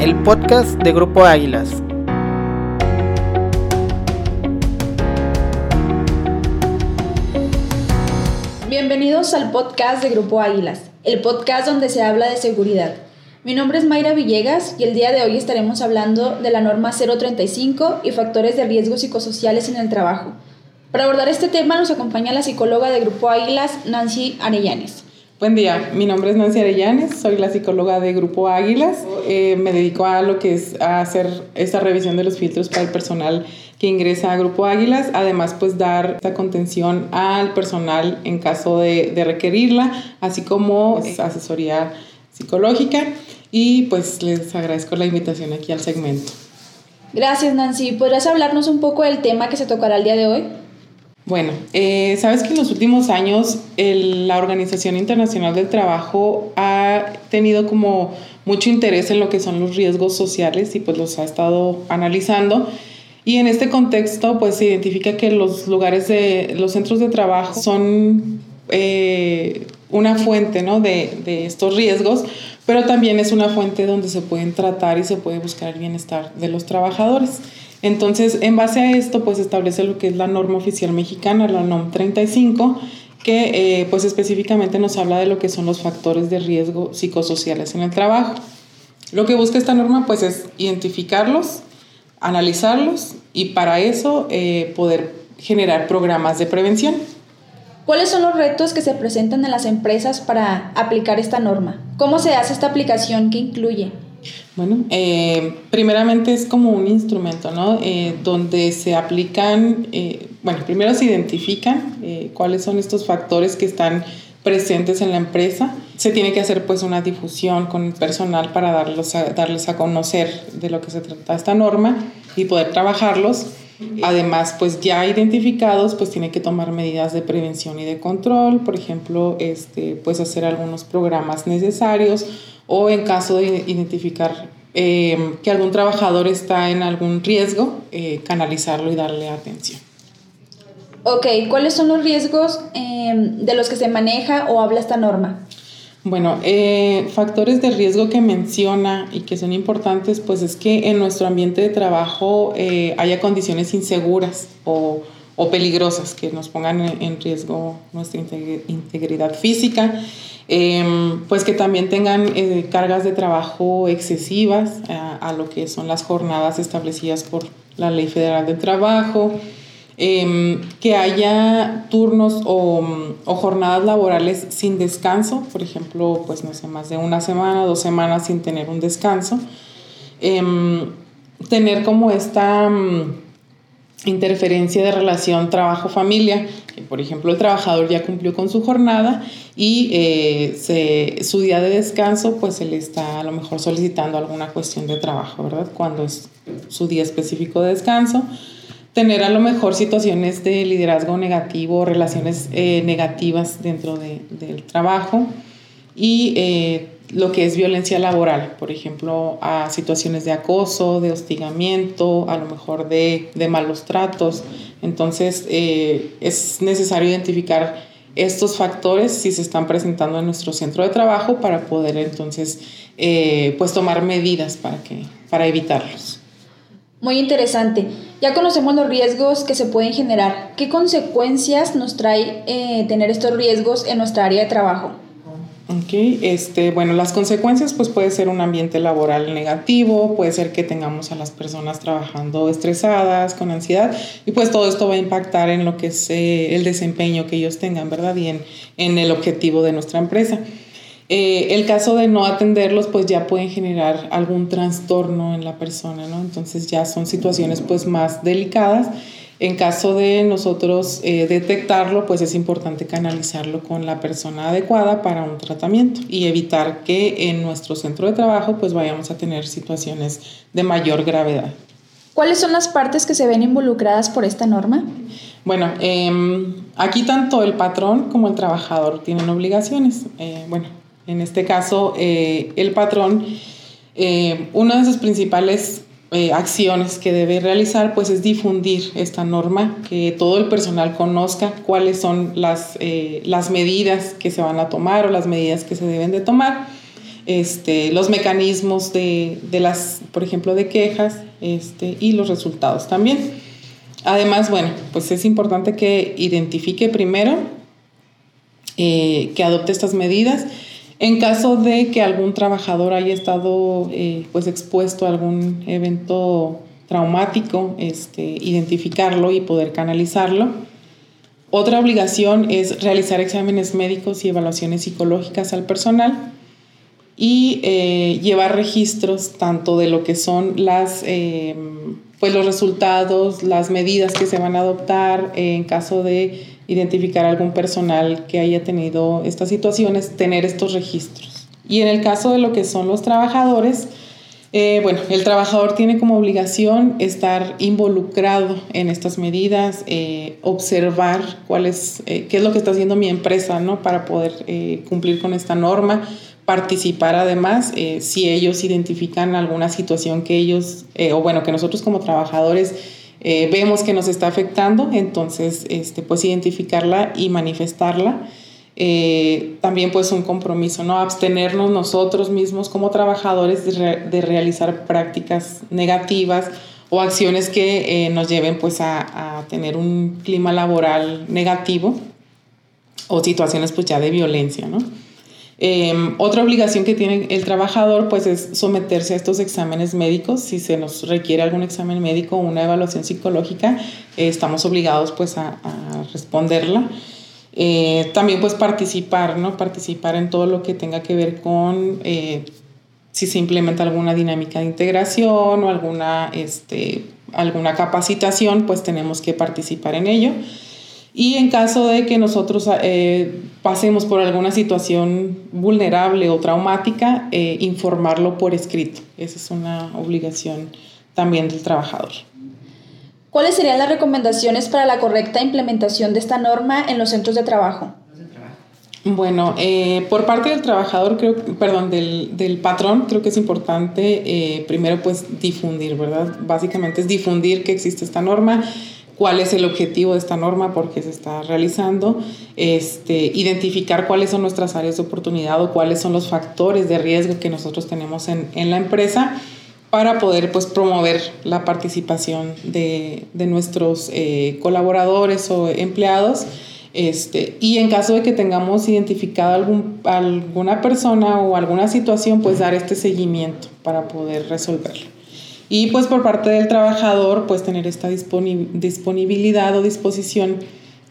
el podcast de Grupo Águilas. Bienvenidos al podcast de Grupo Águilas, el podcast donde se habla de seguridad. Mi nombre es Mayra Villegas y el día de hoy estaremos hablando de la norma 035 y factores de riesgo psicosociales en el trabajo. Para abordar este tema nos acompaña la psicóloga de Grupo Águilas, Nancy Arellanes. Buen día, mi nombre es Nancy Arellanes, soy la psicóloga de Grupo Águilas. Eh, me dedico a lo que es a hacer esta revisión de los filtros para el personal que ingresa a Grupo Águilas, además pues dar esta contención al personal en caso de, de requerirla, así como asesoría psicológica y pues les agradezco la invitación aquí al segmento. Gracias Nancy, ¿podrías hablarnos un poco del tema que se tocará el día de hoy? Bueno, eh, sabes que en los últimos años la Organización Internacional del Trabajo ha tenido como mucho interés en lo que son los riesgos sociales y pues los ha estado analizando. Y en este contexto pues se identifica que los lugares de los centros de trabajo son eh, una fuente ¿no? de, de estos riesgos, pero también es una fuente donde se pueden tratar y se puede buscar el bienestar de los trabajadores. Entonces, en base a esto, pues establece lo que es la norma oficial mexicana, la NOM 35, que eh, pues específicamente nos habla de lo que son los factores de riesgo psicosociales en el trabajo. Lo que busca esta norma pues es identificarlos, analizarlos y para eso eh, poder generar programas de prevención. ¿Cuáles son los retos que se presentan en las empresas para aplicar esta norma? ¿Cómo se hace esta aplicación? ¿Qué incluye? Bueno, eh, primeramente es como un instrumento, ¿no? Eh, donde se aplican, eh, bueno, primero se identifican cuáles son estos factores que están presentes en la empresa. Se tiene que hacer pues una difusión con el personal para darlos darles a conocer de lo que se trata esta norma y poder trabajarlos. Además, pues ya identificados, pues tiene que tomar medidas de prevención y de control, por ejemplo, este, pues hacer algunos programas necesarios o en caso de identificar eh, que algún trabajador está en algún riesgo, eh, canalizarlo y darle atención. Ok, ¿cuáles son los riesgos eh, de los que se maneja o habla esta norma? Bueno, factores de riesgo que menciona y que son importantes, pues es que en nuestro ambiente de trabajo haya condiciones inseguras o, o, peligrosas que nos pongan en riesgo nuestra integridad física Em, pues que también tengan eh, cargas de trabajo excesivas a, lo que son las jornadas establecidas por la Ley Federal de Trabajo, em, que haya turnos o, o, jornadas laborales sin descanso, por ejemplo, pues no sé, más de una semana, dos semanas sin tener un descanso, em, tener como esta interferencia de relación trabajo-familia, que por ejemplo el trabajador ya cumplió con su jornada y eh, su día de descanso pues se le está a lo mejor solicitando alguna cuestión de trabajo, ¿verdad? Cuando es su día específico de descanso. Tener a lo mejor situaciones de liderazgo negativo, relaciones eh, negativas dentro del trabajo y eh, lo que es violencia laboral, por ejemplo, a situaciones de acoso, de hostigamiento, a lo mejor de, malos tratos. Entonces, eh, es necesario identificar estos factores si se están presentando en nuestro centro de trabajo para poder entonces eh, pues tomar medidas para, que, para evitarlos. Muy interesante. Ya conocemos los riesgos que se pueden generar. ¿Qué consecuencias nos trae eh, tener estos riesgos en nuestra área de trabajo? Ok, este, bueno, las consecuencias pues puede ser un ambiente laboral negativo, puede ser que tengamos a las personas trabajando estresadas, con ansiedad, y pues todo esto va a impactar en lo que es eh, el desempeño que ellos tengan, ¿verdad? Y en, el objetivo de nuestra empresa. Eh, el caso de no atenderlos pues ya pueden generar algún trastorno en la persona, ¿no? Entonces ya son situaciones pues más delicadas en caso de nosotros eh, detectarlo, pues es importante canalizarlo con la persona adecuada para un tratamiento y evitar que en nuestro centro de trabajo pues vayamos a tener situaciones de mayor gravedad. ¿Cuáles son las partes que se ven involucradas por esta norma? Bueno, em, aquí tanto el patrón como el trabajador tienen obligaciones. Eh, bueno, en este caso, eh, el patrón, una de sus principales eh, acciones que debe realizar, pues es difundir esta norma, que todo el personal conozca cuáles son las, eh, las medidas que se van a tomar o las medidas que se deben de tomar. este, los mecanismos de, las, por ejemplo, de quejas este, y los resultados también. Además, bueno, pues es importante que identifique primero, eh, que adopte estas medidas. En caso de que algún trabajador haya estado eh, pues expuesto a algún evento traumático, este, identificarlo y poder canalizarlo. Otra obligación es realizar exámenes médicos y evaluaciones psicológicas al personal y eh, llevar registros tanto de lo que son las, eh, pues los resultados, las medidas que se van a adoptar en caso de identificar algún personal que haya tenido estas situaciones, tener estos registros. Y en el caso de lo que son los trabajadores, eh, bueno, el trabajador tiene como obligación estar involucrado en estas medidas, eh, observar cuál eh, qué es lo que está haciendo mi empresa ¿no? para poder cumplir con esta norma, participar además si ellos identifican alguna situación que ellos, o bueno, que nosotros como trabajadores vemos que nos está afectando, entonces este, pues identificarla y manifestarla. Eh, también pues un compromiso, ¿no? Abstenernos nosotros mismos como trabajadores de, realizar prácticas negativas o acciones que eh, nos lleven pues a, tener un clima laboral negativo o situaciones pues ya de violencia, ¿no? Em, otra obligación que tiene el trabajador pues es someterse a estos exámenes médicos. Si se nos requiere algún examen médico o una evaluación psicológica, eh, estamos obligados pues a, responderla. Eh, también pues participar, ¿no? Participar en todo lo que tenga que ver con eh, si se implementa alguna dinámica de integración o alguna, este, alguna capacitación, pues tenemos que participar en ello. Y en caso de que nosotros eh, pasemos por alguna situación vulnerable o traumática, informarlo por escrito. Esa es una obligación también del trabajador. ¿Cuáles serían las recomendaciones para la correcta implementación de esta norma en los centros de trabajo? Bueno, eh, por parte del trabajador, creo, perdón, del, del patrón, creo que es importante eh, primero pues difundir, ¿verdad? Básicamente es difundir que existe esta norma, cuál es el objetivo de esta norma, por qué se está realizando, este, identificar cuáles son nuestras áreas de oportunidad o cuáles son los factores de riesgo que nosotros tenemos en, en la empresa para poder pues, promover la participación de, nuestros eh, colaboradores o empleados. Este, y en caso de que tengamos identificado algún, alguna persona o alguna situación, pues dar este seguimiento para poder resolverlo. Y pues por parte del trabajador, pues tener esta disponibilidad o disposición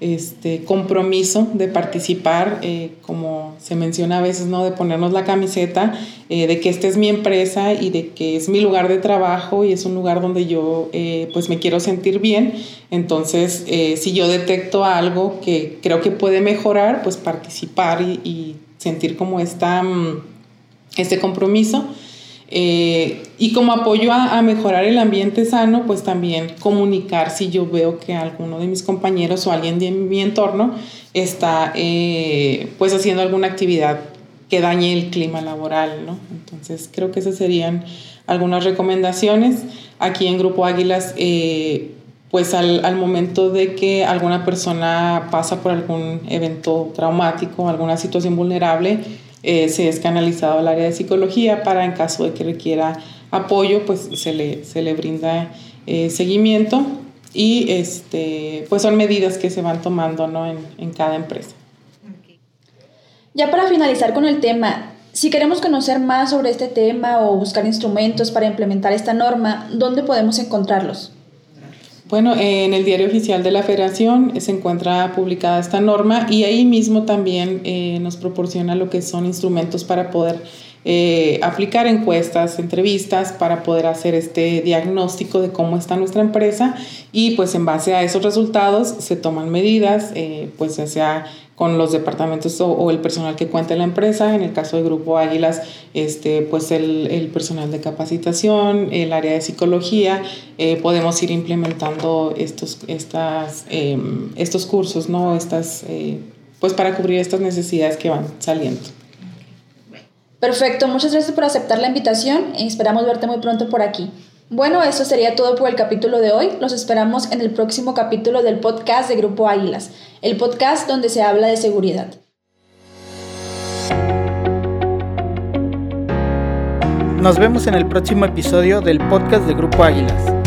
este compromiso de participar, eh, como se menciona a veces, ¿no? De ponernos la camiseta, eh, de que esta es mi empresa y de que es mi lugar de trabajo y es un lugar donde yo eh, pues me quiero sentir bien. Entonces, si yo detecto algo que creo que puede mejorar, pues participar y, y sentir como esta, mm, este compromiso. Eh, y como apoyo a, mejorar el ambiente sano, pues también comunicar si yo veo que alguno de mis compañeros o alguien de mi entorno está eh, pues haciendo alguna actividad que dañe el clima laboral, ¿no? Entonces creo que esas serían algunas recomendaciones. Aquí en Grupo Águilas, eh, pues al, al, momento de que alguna persona pasa por algún evento traumático, alguna situación vulnerable, eh, se es canalizado al área de psicología para en caso de que requiera apoyo, pues se le, se le brinda eh, seguimiento y este, pues son medidas que se van tomando ¿no? en, en cada empresa. Ya para finalizar con el tema, si queremos conocer más sobre este tema o buscar instrumentos para implementar esta norma, ¿dónde podemos encontrarlos? Bueno, en el diario oficial de la Federación se encuentra publicada esta norma y ahí mismo también eh, nos proporciona lo que son instrumentos para poder eh, aplicar encuestas, entrevistas, para poder hacer este diagnóstico de cómo está nuestra empresa y pues en base a esos resultados se toman medidas, eh, pues ya sea con los departamentos o, el personal que cuenta en la empresa. En el caso del Grupo Águilas, este, pues el, personal de capacitación, el área de psicología, eh, podemos ir implementando estos, estas, em, estos cursos, ¿no? Estas, eh, pues para cubrir estas necesidades que van saliendo. Perfecto, muchas gracias por aceptar la invitación y esperamos verte muy pronto por aquí. Bueno, eso sería todo por el capítulo de hoy. Los esperamos en el próximo capítulo del podcast de Grupo Águilas, el podcast donde se habla de seguridad. Nos vemos en el próximo episodio del podcast de Grupo Águilas.